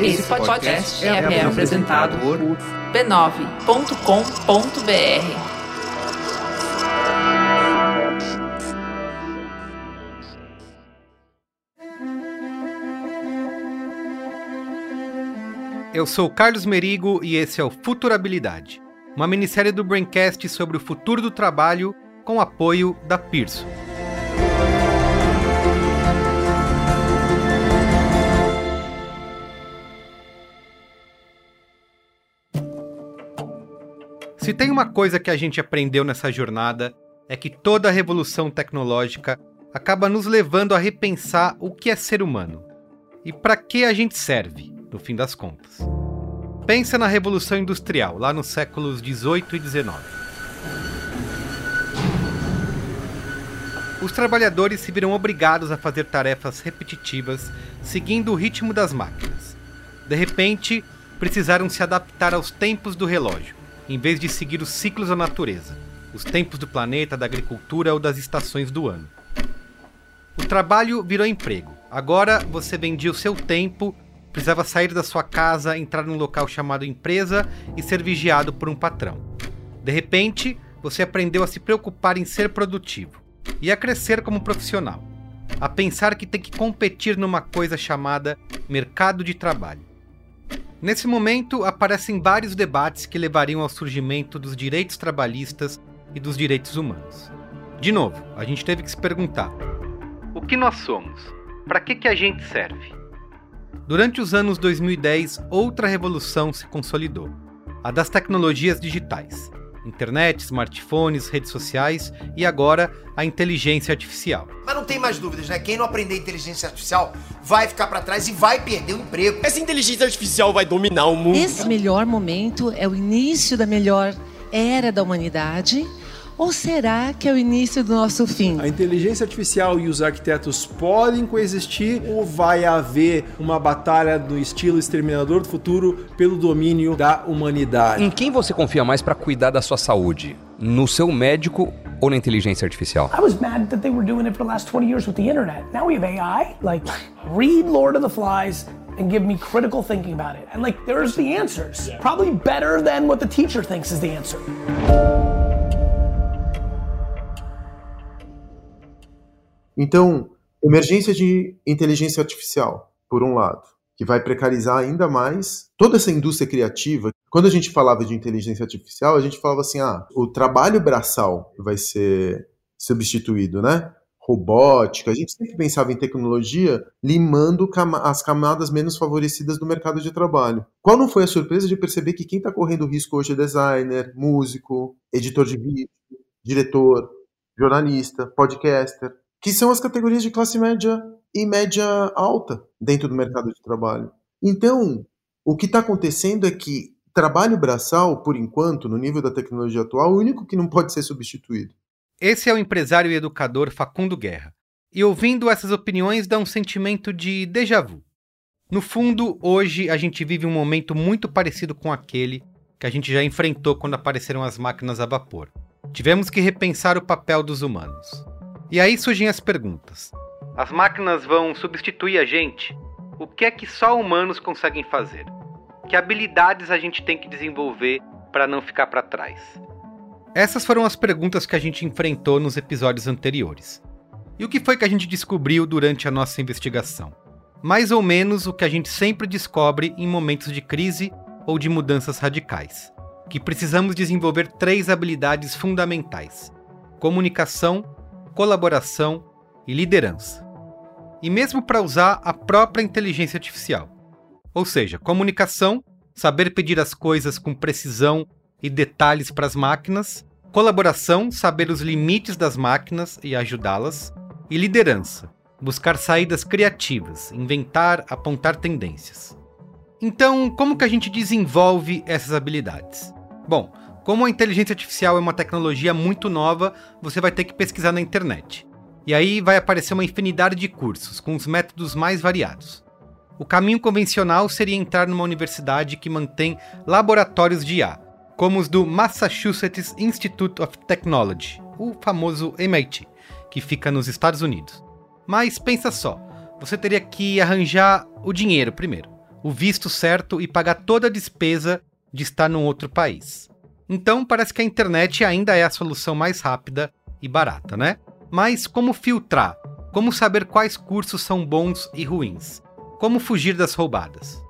Esse podcast é, é apresentado por b9.com.br. Eu sou Carlos Merigo e esse é o Futurabilidade, uma minissérie do Braincast sobre o futuro do trabalho com apoio da Pearson. Se tem uma coisa que a gente aprendeu nessa jornada, é que toda revolução tecnológica acaba nos levando a repensar o que é ser humano e para que a gente serve, no fim das contas. Pensa na Revolução Industrial, lá nos séculos 18 e 19. Os trabalhadores se viram obrigados a fazer tarefas repetitivas, seguindo o ritmo das máquinas. De repente, precisaram se adaptar aos tempos do relógio em vez de seguir os ciclos da natureza, os tempos do planeta, da agricultura ou das estações do ano. O trabalho virou emprego. Agora você vendia o seu tempo, precisava sair da sua casa, entrar num local chamado empresa e ser vigiado por um patrão. De repente, você aprendeu a se preocupar em ser produtivo e a crescer como profissional, a pensar que tem que competir numa coisa chamada mercado de trabalho. Nesse momento, aparecem vários debates que levariam ao surgimento dos direitos trabalhistas e dos direitos humanos. De novo, a gente teve que se perguntar: o que nós somos? Para que, que a gente serve? Durante os anos 2010, outra revolução se consolidou: a das tecnologias digitais internet, smartphones, redes sociais e agora a inteligência artificial. Mas não tem mais dúvidas, né? Quem não aprender inteligência artificial vai ficar para trás e vai perder o emprego. Essa inteligência artificial vai dominar o mundo. Esse melhor momento é o início da melhor era da humanidade ou será que é o início do nosso fim? A inteligência artificial e os arquitetos podem coexistir ou vai haver uma batalha do estilo Exterminador do Futuro pelo domínio da humanidade? Em quem você confia mais para cuidar da sua saúde? No seu médico ou na inteligência artificial? I was mad that they were doing it for the last 20 years with the internet. Now we have AI. Like, read Lord of the Flies and give me critical thinking about it. And like, there's the answers. Probably better than what the teacher thinks is the answer. Então, emergência de inteligência artificial, por um lado, que vai precarizar ainda mais toda essa indústria criativa. Quando a gente falava de inteligência artificial, a gente falava assim: ah, o trabalho braçal vai ser substituído, né? Robótica, a gente sempre pensava em tecnologia limando as camadas menos favorecidas do mercado de trabalho. Qual não foi a surpresa de perceber que quem está correndo risco hoje é designer, músico, editor de vídeo, diretor, jornalista, podcaster que são as categorias de classe média e média alta dentro do mercado de trabalho. Então, o que está acontecendo é que trabalho braçal, por enquanto, no nível da tecnologia atual, é o único que não pode ser substituído. Esse é o empresário e educador Facundo Guerra. E ouvindo essas opiniões dá um sentimento de déjà vu. No fundo, hoje a gente vive um momento muito parecido com aquele que a gente já enfrentou quando apareceram as máquinas a vapor. Tivemos que repensar o papel dos humanos. E aí surgem as perguntas. As máquinas vão substituir a gente? O que é que só humanos conseguem fazer? Que habilidades a gente tem que desenvolver para não ficar para trás? Essas foram as perguntas que a gente enfrentou nos episódios anteriores. E o que foi que a gente descobriu durante a nossa investigação? Mais ou menos o que a gente sempre descobre em momentos de crise ou de mudanças radicais: que precisamos desenvolver três habilidades fundamentais: comunicação, colaboração e liderança. E mesmo para usar a própria inteligência artificial. Ou seja, comunicação, saber pedir as coisas com precisão e detalhes para as máquinas, colaboração, saber os limites das máquinas e ajudá-las, e liderança, buscar saídas criativas, inventar, apontar tendências. Então, como que a gente desenvolve essas habilidades? Bom, como a inteligência artificial é uma tecnologia muito nova, você vai ter que pesquisar na internet. E aí vai aparecer uma infinidade de cursos, com os métodos mais variados. O caminho convencional seria entrar numa universidade que mantém laboratórios de IA, como os do Massachusetts Institute of Technology, o famoso MIT, que fica nos Estados Unidos. Mas pensa só, você teria que arranjar o dinheiro primeiro. o visto certo e pagar toda a despesa de estar num outro país. Então, parece que a internet ainda é a solução mais rápida e barata, né? Mas como filtrar? Como saber quais cursos são bons e ruins? Como fugir das roubadas?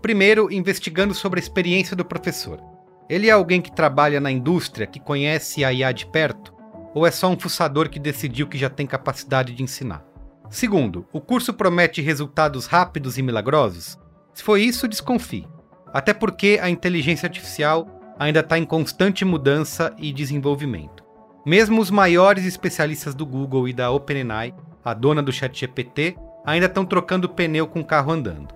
Primeiro, investigando sobre a experiência do professor. Ele é alguém que trabalha na indústria, que conhece a IA de perto? Ou é só um fuçador que decidiu que já tem capacidade de ensinar? Segundo, o curso promete resultados rápidos e milagrosos? Se for isso, desconfie. Até porque a inteligência artificial ainda está em constante mudança e desenvolvimento. Mesmo os maiores especialistas do Google e da OpenAI, a dona do ChatGPT, ainda estão trocando pneu com o carro andando.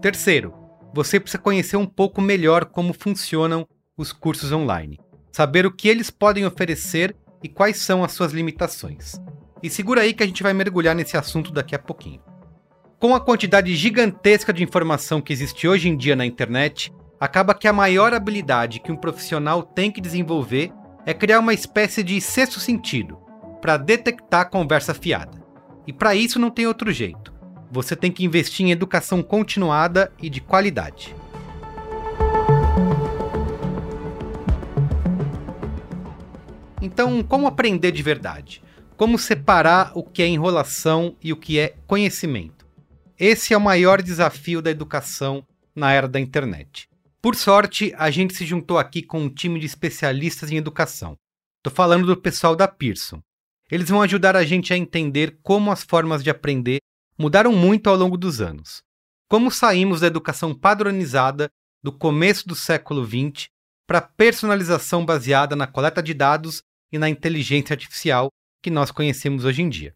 Terceiro, você precisa conhecer um pouco melhor como funcionam os cursos online, saber o que eles podem oferecer e quais são as suas limitações. E segura aí que a gente vai mergulhar nesse assunto daqui a pouquinho. Com a quantidade gigantesca de informação que existe hoje em dia na internet, acaba que a maior habilidade que um profissional tem que desenvolver é criar uma espécie de sexto sentido para detectar conversa fiada. E para isso não tem outro jeito. Você tem que investir em educação continuada e de qualidade. Então, como aprender de verdade? Como separar o que é enrolação e o que é conhecimento? Esse é o maior desafio da educação na era da internet. Por sorte, a gente se juntou aqui com um time de especialistas em educação. Estou falando do pessoal da Pearson. Eles vão ajudar a gente a entender como as formas de aprender mudaram muito ao longo dos anos. Como saímos da educação padronizada do começo do século XX para a personalização baseada na coleta de dados e na inteligência artificial que nós conhecemos hoje em dia.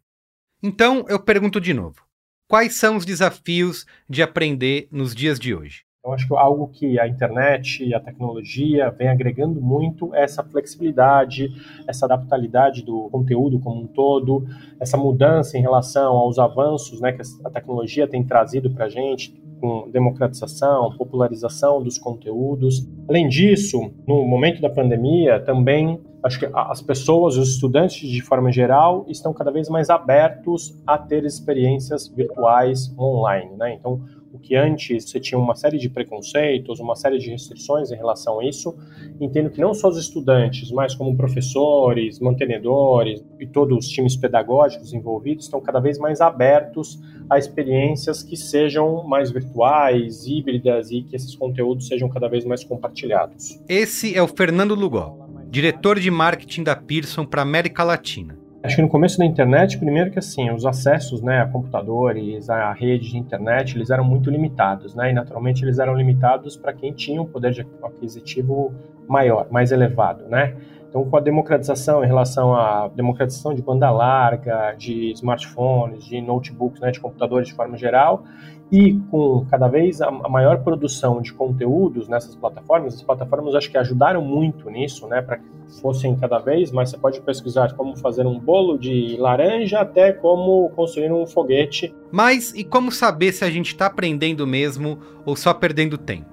Então, eu pergunto de novo: Quais são os desafios de aprender nos dias de hoje? Eu acho que algo que a internet a tecnologia vem agregando muito é essa flexibilidade, essa adaptabilidade do conteúdo como um todo, essa mudança em relação aos avanços né, que a tecnologia tem trazido para a gente, com democratização, popularização dos conteúdos. Além disso, no momento da pandemia, também acho que as pessoas, os estudantes de forma geral, estão cada vez mais abertos a ter experiências virtuais online, né? Então, o que antes você tinha uma série de preconceitos, uma série de restrições em relação a isso, entendo que não só os estudantes, mas como professores, mantenedores e todos os times pedagógicos envolvidos estão cada vez mais abertos a experiências que sejam mais virtuais, híbridas e que esses conteúdos sejam cada vez mais compartilhados. Esse é o Fernando Lugol diretor de marketing da Pearson para América Latina. Acho que no começo da internet, primeiro que assim, os acessos né, a computadores, a rede de internet, eles eram muito limitados, né? E naturalmente eles eram limitados para quem tinha um poder de aquisitivo maior, mais elevado, né? Então, com a democratização em relação à democratização de banda larga, de smartphones, de notebooks, né, de computadores de forma geral, e com cada vez a, maior produção de conteúdos nessas plataformas, as plataformas acho que ajudaram muito nisso, né, para que fossem cada vez mais. Você pode pesquisar como fazer um bolo de laranja até como construir um foguete. Mas e como saber se a gente está aprendendo mesmo ou só perdendo tempo?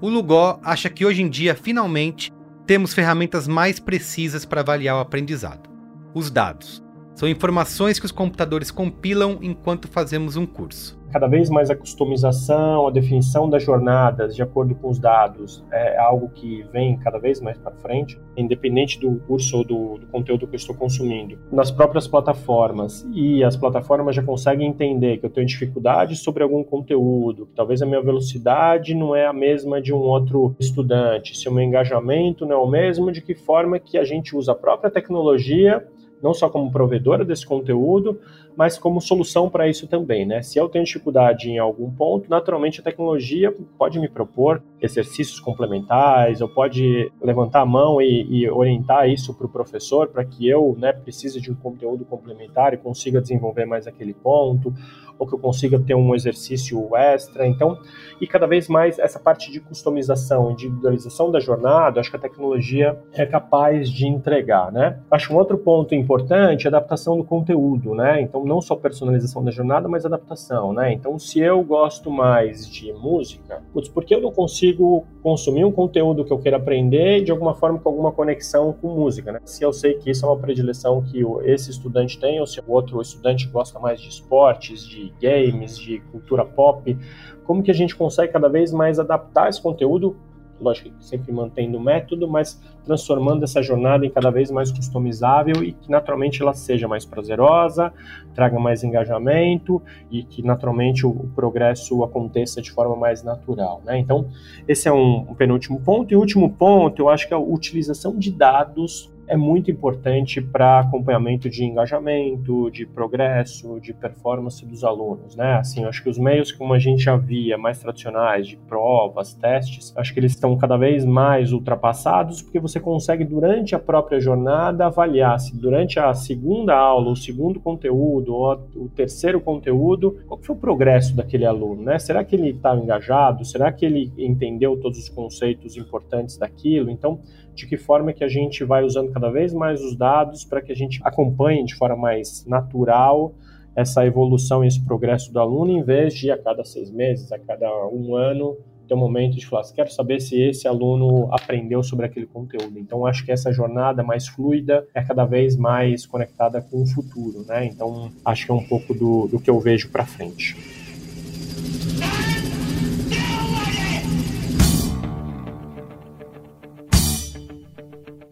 O Lugó acha que hoje em dia, finalmente, temos ferramentas mais precisas para avaliar o aprendizado: os dados. São informações que os computadores compilam enquanto fazemos um curso. Cada vez mais a customização, a definição das jornadas de acordo com os dados é algo que vem cada vez mais para frente, independente do curso ou do, do, conteúdo que eu estou consumindo. Nas próprias plataformas, e as plataformas já conseguem entender que eu tenho dificuldade sobre algum conteúdo, que talvez a minha velocidade não é a mesma de um outro estudante, se o meu engajamento não é o mesmo, de que forma que a gente usa a própria tecnologia não só como provedora desse conteúdo, mas como solução para isso também, né? Se eu tenho dificuldade em algum ponto, naturalmente a tecnologia pode me propor exercícios complementares, ou pode levantar a mão e, e orientar isso para o professor para que eu, né, precise de um conteúdo complementar e consiga desenvolver mais aquele ponto, ou que eu consiga ter um exercício extra. Então, e cada vez mais essa parte de customização, individualização da jornada, acho que a tecnologia é capaz de entregar, né? Acho um outro ponto importante a adaptação do conteúdo, né? Então, Não só personalização da jornada, mas adaptação, né? Então, se eu gosto mais de música, putz, por que eu não consigo consumir um conteúdo que eu queira aprender de alguma forma com alguma conexão com música, né? Se eu sei que isso é uma predileção que esse estudante tem, ou se o outro estudante gosta mais de esportes, de games, de cultura pop, como que a gente consegue cada vez mais adaptar esse conteúdo lógico, sempre mantendo o método, mas transformando essa jornada em cada vez mais customizável e que naturalmente ela seja mais prazerosa, traga mais engajamento e que naturalmente o, o progresso aconteça de forma mais natural. Né? Então, esse é um, um penúltimo ponto. E último ponto, eu acho que é a utilização de dados é muito importante para acompanhamento de engajamento, de progresso, de performance dos alunos, né? Assim, acho que os meios como a gente já via mais tradicionais de provas, testes, acho que eles estão cada vez mais ultrapassados porque você consegue durante a própria jornada avaliar se durante a segunda aula, o segundo conteúdo ou o terceiro conteúdo, qual foi o progresso daquele aluno, né? Será que ele está engajado? Será que ele entendeu todos os conceitos importantes daquilo? Então, de que forma que a gente vai usando cada vez mais os dados para que a gente acompanhe de forma mais natural essa evolução e esse progresso do aluno, em vez de a cada seis meses, a cada um ano, ter um momento de falar, quero saber se esse aluno aprendeu sobre aquele conteúdo. Então, acho que essa jornada mais fluida é cada vez mais conectada com o futuro, né? Então, acho que é um pouco do, do que eu vejo para frente.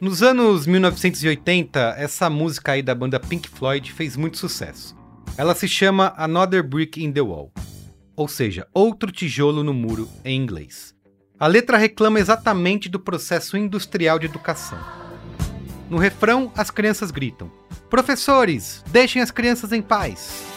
Nos anos 1980, essa música aí da banda Pink Floyd fez muito sucesso. Ela se chama Another Brick in the Wall, ou seja, outro tijolo no muro em inglês. A letra reclama exatamente do processo industrial de educação. No refrão, as crianças gritam: Professores, deixem as crianças em paz.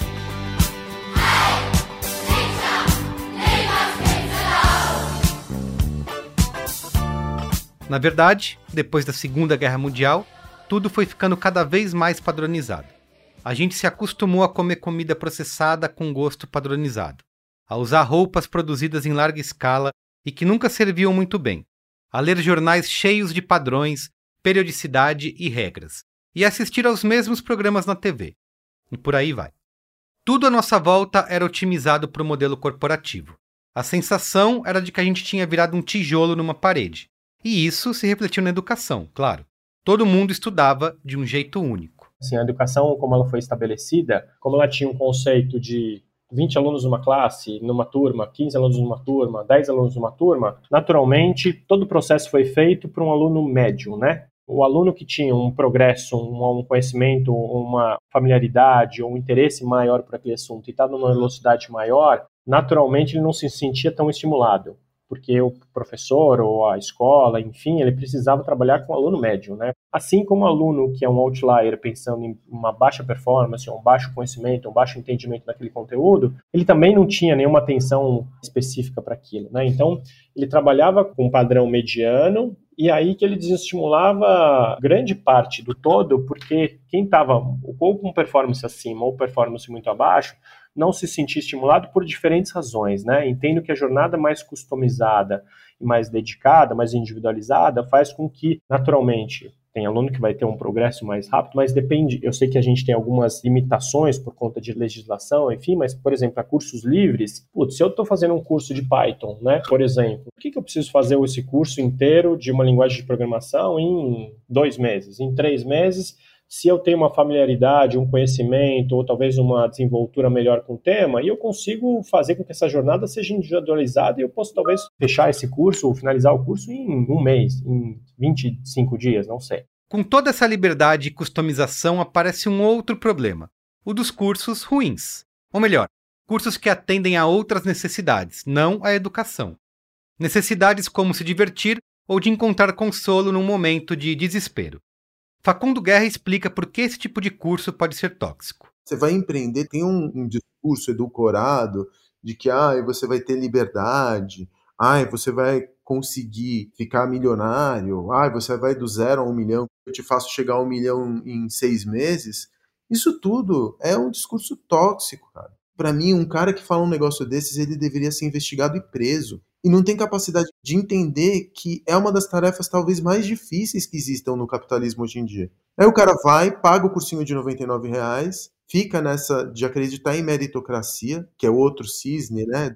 Na verdade, depois da Segunda Guerra Mundial, tudo foi ficando cada vez mais padronizado. A gente se acostumou a comer comida processada com gosto padronizado, a usar roupas produzidas em larga escala e que nunca serviam muito bem, a ler jornais cheios de padrões, periodicidade e regras, e assistir aos mesmos programas na TV. E por aí vai. Tudo à nossa volta era otimizado para o modelo corporativo. A sensação era de que a gente tinha virado um tijolo numa parede, e isso se refletiu na educação, claro. Todo mundo estudava de um jeito único. Assim, a educação, como ela foi estabelecida, como ela tinha um conceito de 20 alunos numa classe, numa turma, 15 alunos numa turma, 10 alunos numa turma, naturalmente todo o processo foi feito para um aluno médio, né? O aluno que tinha um progresso, um, conhecimento, uma familiaridade ou um interesse maior por aquele assunto e estava numa velocidade maior, naturalmente ele não se sentia tão estimulado porque o professor ou a escola, enfim, ele precisava trabalhar com o aluno médio, né? Assim como o aluno que é um outlier pensando em uma baixa performance, um baixo conhecimento, um baixo entendimento daquele conteúdo, ele também não tinha nenhuma atenção específica para aquilo, né? Então, ele trabalhava com um padrão mediano e aí que ele desestimulava grande parte do todo, porque quem estava ou com performance acima ou performance muito abaixo, não se sentir estimulado por diferentes razões, né? Entendo que a jornada mais customizada e mais dedicada, mais individualizada, faz com que, naturalmente, tem aluno que vai ter um progresso mais rápido, mas depende. Eu sei que a gente tem algumas limitações por conta de legislação, enfim, mas, por exemplo, a cursos livres, putz, se eu estou fazendo um curso de Python, né, por exemplo, por que, que eu preciso fazer esse curso inteiro de uma linguagem de programação em dois meses, em três meses? Se eu tenho uma familiaridade, um conhecimento ou talvez uma desenvoltura melhor com o tema, e eu consigo fazer com que essa jornada seja individualizada e eu posso talvez fechar esse curso ou finalizar o curso em um mês, em 25 dias, não sei. Com toda essa liberdade e customização aparece um outro problema: o dos cursos ruins. Ou melhor, cursos que atendem a outras necessidades, não a educação. Necessidades como se divertir ou de encontrar consolo num momento de desespero. Facundo Guerra explica por que esse tipo de curso pode ser tóxico. Você vai empreender, tem um, um discurso edulcorado de que ah, você vai ter liberdade, ah, você vai conseguir ficar milionário, ah, você vai do zero a um milhão, eu te faço chegar a um milhão em seis meses. Isso tudo é um discurso tóxico, cara. Para mim, um cara que fala um negócio desses, ele deveria ser investigado e preso e não tem capacidade de entender que é uma das tarefas talvez mais difíceis que existam no capitalismo hoje em dia. Aí o cara vai, paga o cursinho de 99 reais fica nessa de acreditar em meritocracia, que é outro cisne, né?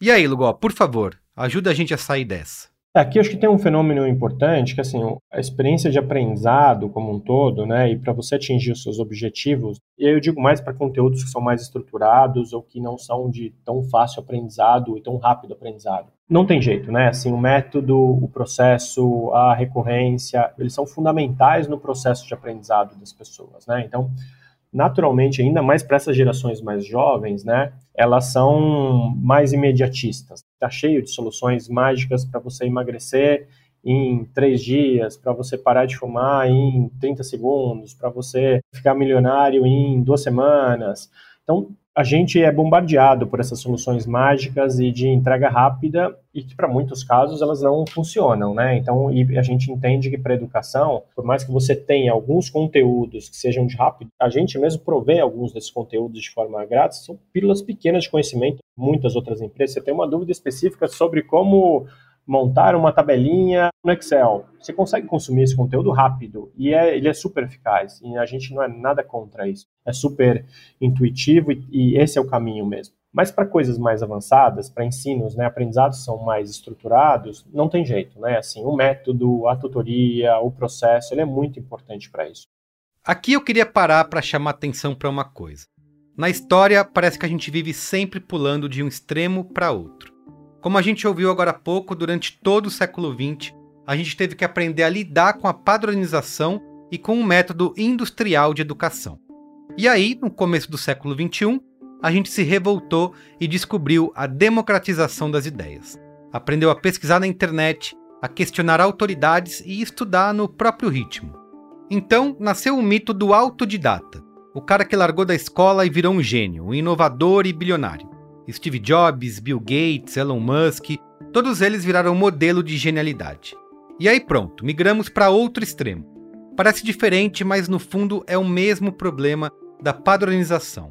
E aí, Lugó, por favor, ajuda a gente a sair dessa. Aqui acho que tem um fenômeno importante, que assim, a experiência de aprendizado como um todo, né, e para você atingir os seus objetivos, e aí eu digo mais para conteúdos que são mais estruturados ou que não são de tão fácil aprendizado e tão rápido aprendizado. Não tem jeito, né? Assim, o método, o processo, a recorrência, eles são fundamentais no processo de aprendizado das pessoas, né? Então, naturalmente, ainda mais para essas gerações mais jovens, né, elas são mais imediatistas. Está cheio de soluções mágicas para você emagrecer em três dias, para você parar de fumar em 30 segundos, para você ficar milionário em duas semanas. Então, a gente é bombardeado por essas soluções mágicas e de entrega rápida e que para muitos casos elas não funcionam, né? Então, a gente entende que para educação, por mais que você tenha alguns conteúdos que sejam de rápido, a gente mesmo provê alguns desses conteúdos de forma grátis, são pílulas pequenas de conhecimento. Muitas outras empresas, você tem uma dúvida específica sobre como montar uma tabelinha no Excel. Você consegue consumir esse conteúdo rápido e é, ele é super eficaz. E a gente não é nada contra isso. É super intuitivo e, e esse é o caminho mesmo. Mas para coisas mais avançadas, para ensinos, né, aprendizados são mais estruturados, não tem jeito, né? Assim, o método, a tutoria, o processo, ele é muito importante para isso. Aqui eu queria parar para chamar atenção para uma coisa. Na história, parece que a gente vive sempre pulando de um extremo para outro. Como a gente ouviu agora há pouco, durante todo o século XX, a gente teve que aprender a lidar com a padronização e com o método industrial de educação. E aí, no começo do século XXI, a gente se revoltou e descobriu a democratização das ideias. Aprendeu a pesquisar na internet, a questionar autoridades e estudar no próprio ritmo. Então nasceu o mito do autodidata, o cara que largou da escola e virou um gênio, um inovador e bilionário. Steve Jobs, Bill Gates, Elon Musk, todos eles viraram modelo de genialidade. E aí pronto, migramos para outro extremo. Parece diferente, mas no fundo é o mesmo problema da padronização.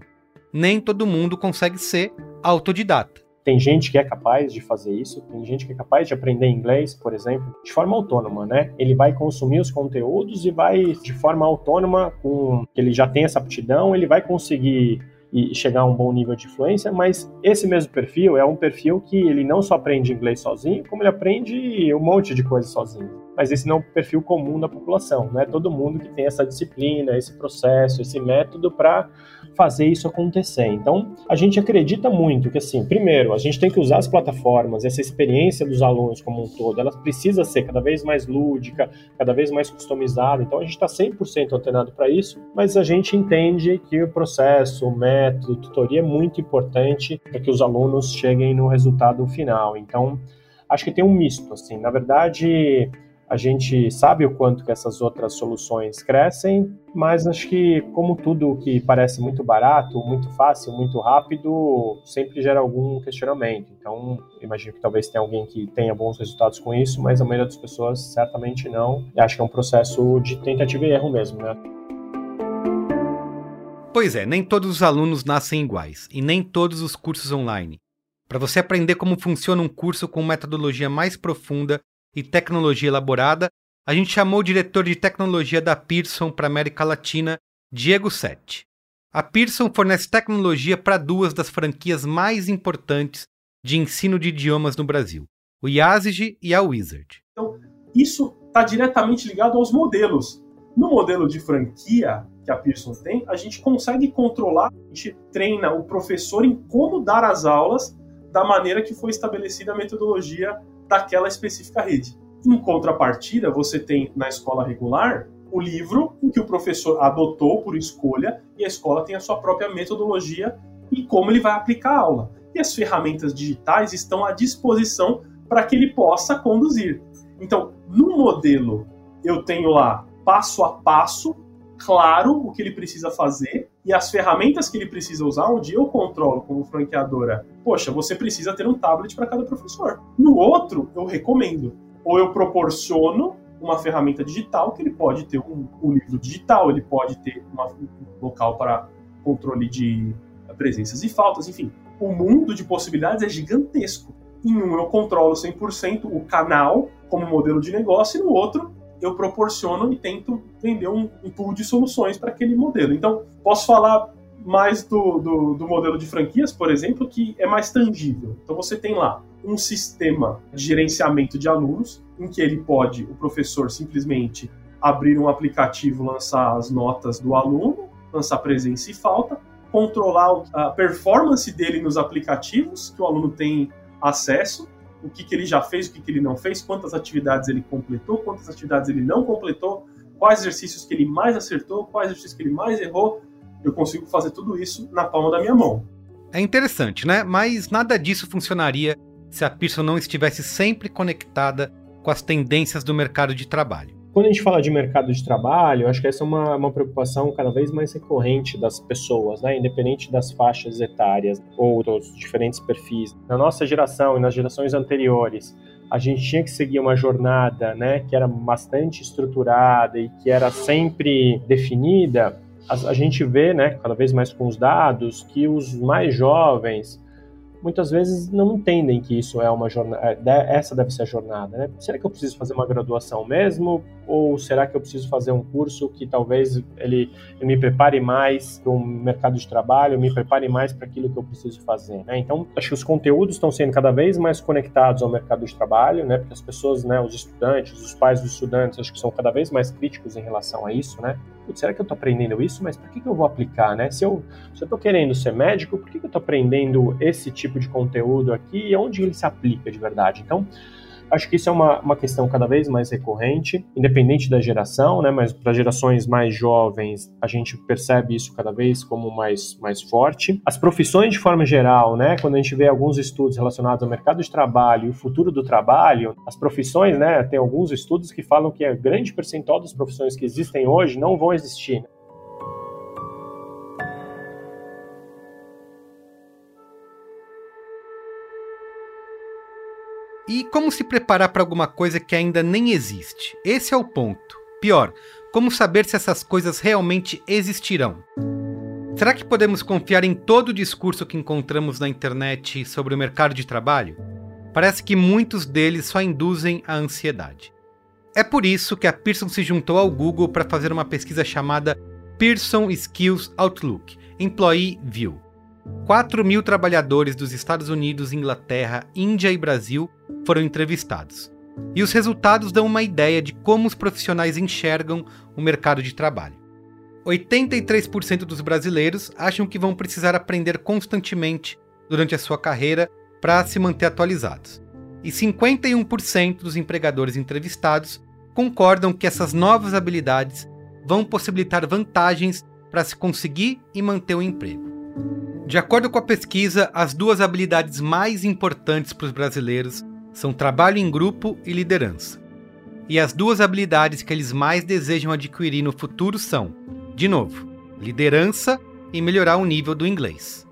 Nem todo mundo consegue ser autodidata. Tem gente que é capaz de fazer isso, tem gente que é capaz de aprender inglês, por exemplo, de forma autônoma, né? Ele vai consumir os conteúdos e vai de forma autônoma, com ele já tem essa aptidão, ele vai conseguir e chegar a um bom nível de influência, mas esse mesmo perfil é um perfil que ele não só aprende inglês sozinho, como ele aprende um monte de coisas sozinho. Mas esse não é um perfil comum da população, não é todo mundo que tem essa disciplina, esse processo, esse método para fazer isso acontecer. Então, a gente acredita muito que, assim, primeiro, a gente tem que usar as plataformas, essa experiência dos alunos como um todo, ela precisa ser cada vez mais lúdica, cada vez mais customizada. Então, a gente está 100% antenado para isso, mas a gente entende que o processo, o método, tutoria é muito importante para que os alunos cheguem no resultado final. Então, acho que tem um misto, assim. Na verdade, a gente sabe o quanto que essas outras soluções crescem, mas acho que, como tudo que parece muito barato, muito fácil, muito rápido, sempre gera algum questionamento. Então, imagino que talvez tenha alguém que tenha bons resultados com isso, mas a maioria das pessoas certamente não. E acho que é um processo de tentativa e erro mesmo, né? Pois é, nem todos os alunos nascem iguais, e nem todos os cursos online. Para você aprender como funciona um curso com metodologia mais profunda e tecnologia elaborada, a gente chamou o diretor de tecnologia da Pearson para América Latina, Diego Sete. A Pearson fornece tecnologia para duas das franquias mais importantes de ensino de idiomas no Brasil, o Yazigi e a Wizard. Então, isso está diretamente ligado aos modelos. No modelo de franquia que a Pearson tem, a gente consegue controlar, a gente treina o professor em como dar as aulas da maneira que foi estabelecida a metodologia daquela específica rede. Em contrapartida, você tem na escola regular o livro em que o professor adotou por escolha e a escola tem a sua própria metodologia e como ele vai aplicar a aula. E as ferramentas digitais estão à disposição para que ele possa conduzir. Então, no modelo, eu tenho lá passo a passo claro o que ele precisa fazer e as ferramentas que ele precisa usar, onde eu controlo como franqueadora. Poxa, você precisa ter um tablet para cada professor. No outro, eu recomendo. Ou eu proporciono uma ferramenta digital que ele pode ter um, um livro digital, ele pode ter uma, um local para controle de presenças e faltas, enfim. O mundo de possibilidades é gigantesco. Em um eu controlo 100% o canal como modelo de negócio e no outro eu proporciono e tento vender um, um pool de soluções para aquele modelo. Então, posso falar mais do, do, do, modelo de franquias, por exemplo, que é mais tangível. Então você tem lá um sistema de gerenciamento de alunos, em que ele pode, o professor, simplesmente abrir um aplicativo, lançar as notas do aluno, lançar presença e falta, controlar a performance dele nos aplicativos que o aluno tem acesso, o que, que ele já fez, o que, que ele não fez, quantas atividades ele completou, quantas atividades ele não completou, quais exercícios que ele mais acertou, quais exercícios que ele mais errou. Eu consigo fazer tudo isso na palma da minha mão. É interessante, né? Mas nada disso funcionaria se a Pearson não estivesse sempre conectada com as tendências do mercado de trabalho. Quando a gente fala de mercado de trabalho, acho que essa é uma, uma preocupação cada vez mais recorrente das pessoas, né? independente das faixas etárias ou dos diferentes perfis. Na nossa geração e nas gerações anteriores, a gente tinha que seguir uma jornada né, que era bastante estruturada e que era sempre definida. A, a gente vê, né, cada vez mais com os dados, que os mais jovens muitas vezes não entendem que isso é uma jornada, é, essa deve ser a jornada, né? Será que eu preciso fazer uma graduação mesmo? Ou será que eu preciso fazer um curso que talvez ele, ele me prepare mais para o mercado de trabalho, me prepare mais para aquilo que eu preciso fazer, né? Então, acho que os conteúdos estão sendo cada vez mais conectados ao mercado de trabalho, né? Porque as pessoas, né, os estudantes, os pais dos estudantes, acho que são cada vez mais críticos em relação a isso, né? será que eu estou aprendendo isso? Mas por que, que eu vou aplicar, né? Se eu estou querendo ser médico, por que, que eu estou aprendendo esse tipo de conteúdo aqui e onde ele se aplica de verdade? Então, Acho que isso é uma, uma questão cada vez mais recorrente, independente da geração, né? Mas para gerações mais jovens, a gente percebe isso cada vez como mais, mais forte. As profissões de forma geral, né? Quando a gente vê alguns estudos relacionados ao mercado de trabalho e o futuro do trabalho, as profissões, né? Tem alguns estudos que falam que a grande percentual das profissões que existem hoje não vão existir. E como se preparar para alguma coisa que ainda nem existe? Esse é o ponto. Pior, como saber se essas coisas realmente existirão? Será que podemos confiar em todo o discurso que encontramos na internet sobre o mercado de trabalho? Parece que muitos deles só induzem a ansiedade. É por isso que a Pearson se juntou ao Google para fazer uma pesquisa chamada Pearson Skills Outlook Employee View. 4 mil trabalhadores dos Estados Unidos, Inglaterra, Índia e Brasil foram entrevistados. E os resultados dão uma ideia de como os profissionais enxergam o mercado de trabalho. 83% dos brasileiros acham que vão precisar aprender constantemente durante a sua carreira para se manter atualizados. E 51% dos empregadores entrevistados concordam que essas novas habilidades vão possibilitar vantagens para se conseguir e manter o emprego. De acordo com a pesquisa, as duas habilidades mais importantes para os brasileiros são trabalho em grupo e liderança. E as duas habilidades que eles mais desejam adquirir no futuro são, de novo, liderança e melhorar o nível do inglês.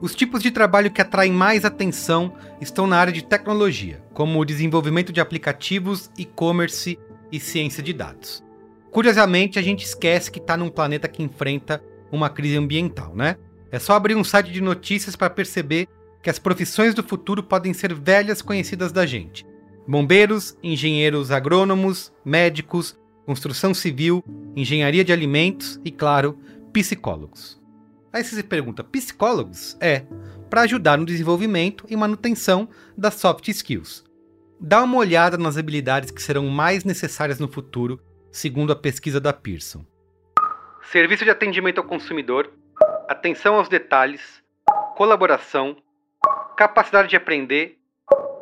Os tipos de trabalho que atraem mais atenção estão na área de tecnologia, como o desenvolvimento de aplicativos, e-commerce e ciência de dados. Curiosamente, a gente esquece que está num planeta que enfrenta uma crise ambiental, né? É só abrir um site de notícias para perceber que as profissões do futuro podem ser velhas conhecidas da gente. Bombeiros, engenheiros agrônomos, médicos, construção civil, engenharia de alimentos e, claro, psicólogos. Aí você se pergunta: psicólogos? É, para ajudar no desenvolvimento e manutenção das soft skills. Dá uma olhada nas habilidades que serão mais necessárias no futuro, segundo a pesquisa da Pearson. Serviço de atendimento ao consumidor, atenção aos detalhes, colaboração, capacidade de aprender,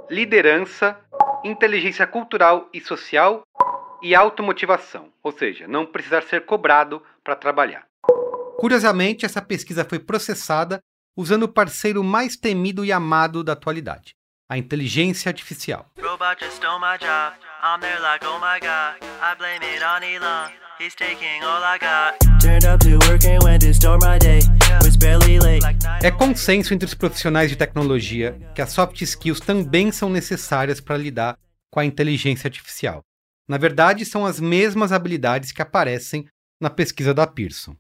liderança, inteligência cultural e social e automotivação, ou seja, não precisar ser cobrado para trabalhar. Curiosamente, essa pesquisa foi processada usando o parceiro mais temido e amado da atualidade, a inteligência artificial. É consenso entre os profissionais de tecnologia que as soft skills também são necessárias para lidar com a inteligência artificial. Na verdade, são as mesmas habilidades que aparecem na pesquisa da Pearson.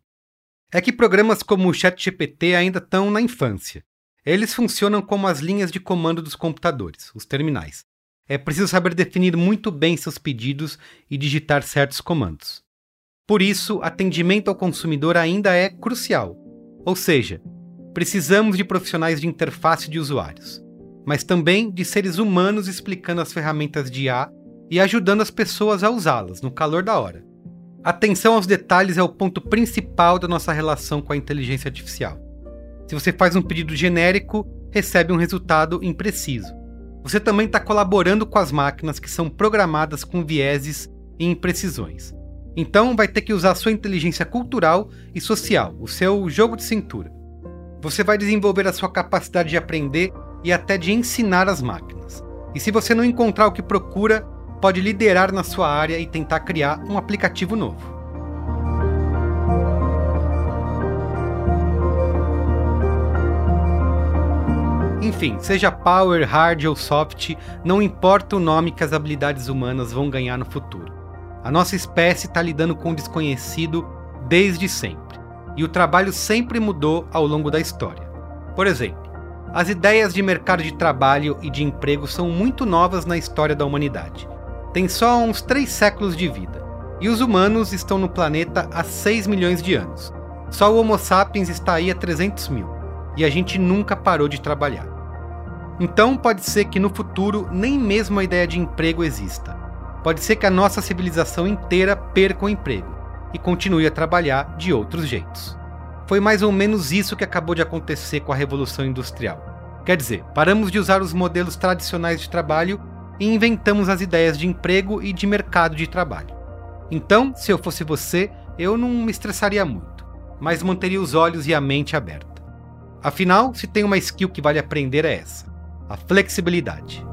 É que programas como o ChatGPT ainda estão na infância. Eles funcionam como as linhas de comando dos computadores, os terminais. É preciso saber definir muito bem seus pedidos e digitar certos comandos. Por isso, atendimento ao consumidor ainda é crucial. Ou seja, precisamos de profissionais de interface de usuários, mas também de seres humanos explicando as ferramentas de IA e ajudando as pessoas a usá-las no calor da hora. Atenção aos detalhes é o ponto principal da nossa relação com a inteligência artificial. Se você faz um pedido genérico, recebe um resultado impreciso. Você também está colaborando com as máquinas que são programadas com vieses e imprecisões. Então vai ter que usar sua inteligência cultural e social, o seu jogo de cintura. Você vai desenvolver a sua capacidade de aprender e até de ensinar as máquinas. E se você não encontrar o que procura, pode liderar na sua área e tentar criar um aplicativo novo. Enfim, seja power, hard ou soft, não importa o nome que as habilidades humanas vão ganhar no futuro. A nossa espécie está lidando com o desconhecido desde sempre, e o trabalho sempre mudou ao longo da história. Por exemplo, as ideias de mercado de trabalho e de emprego são muito novas na história da humanidade. Tem só uns três séculos de vida, e os humanos estão no planeta há 6 milhões de anos. Só o Homo sapiens está aí há 300 mil, e a gente nunca parou de trabalhar. Então pode ser que no futuro nem mesmo a ideia de emprego exista pode ser que a nossa civilização inteira perca o emprego e continue a trabalhar de outros jeitos. Foi mais ou menos isso que acabou de acontecer com a Revolução Industrial. Quer dizer, paramos de usar os modelos tradicionais de trabalho e inventamos as ideias de emprego e de mercado de trabalho. Então, se eu fosse você, eu não me estressaria muito, mas manteria os olhos e a mente aberta. Afinal, se tem uma skill que vale aprender é essa: a flexibilidade.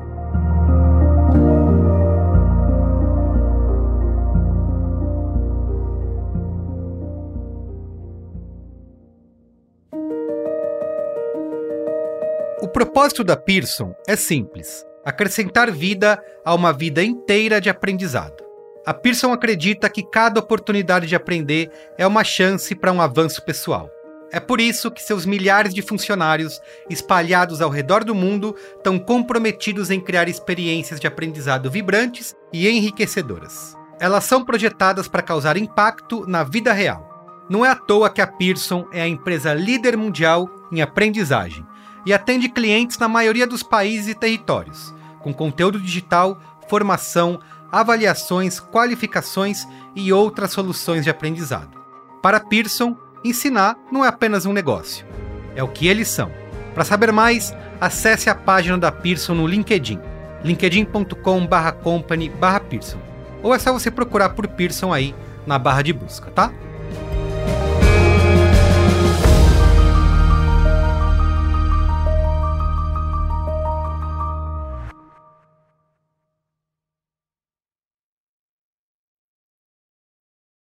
Propósito da Pearson é simples: acrescentar vida a uma vida inteira de aprendizado. A Pearson acredita que cada oportunidade de aprender é uma chance para um avanço pessoal. É por isso que seus milhares de funcionários, espalhados ao redor do mundo, estão comprometidos em criar experiências de aprendizado vibrantes e enriquecedoras. Elas são projetadas para causar impacto na vida real. Não é à toa que a Pearson é a empresa líder mundial em aprendizagem e atende clientes na maioria dos países e territórios, com conteúdo digital, formação, avaliações, qualificações e outras soluções de aprendizado. Para Pearson, ensinar não é apenas um negócio, é o que eles são. Para saber mais, acesse a página da Pearson no LinkedIn, linkedin.com/company/pearson. Ou é só você procurar por Pearson aí na barra de busca, tá?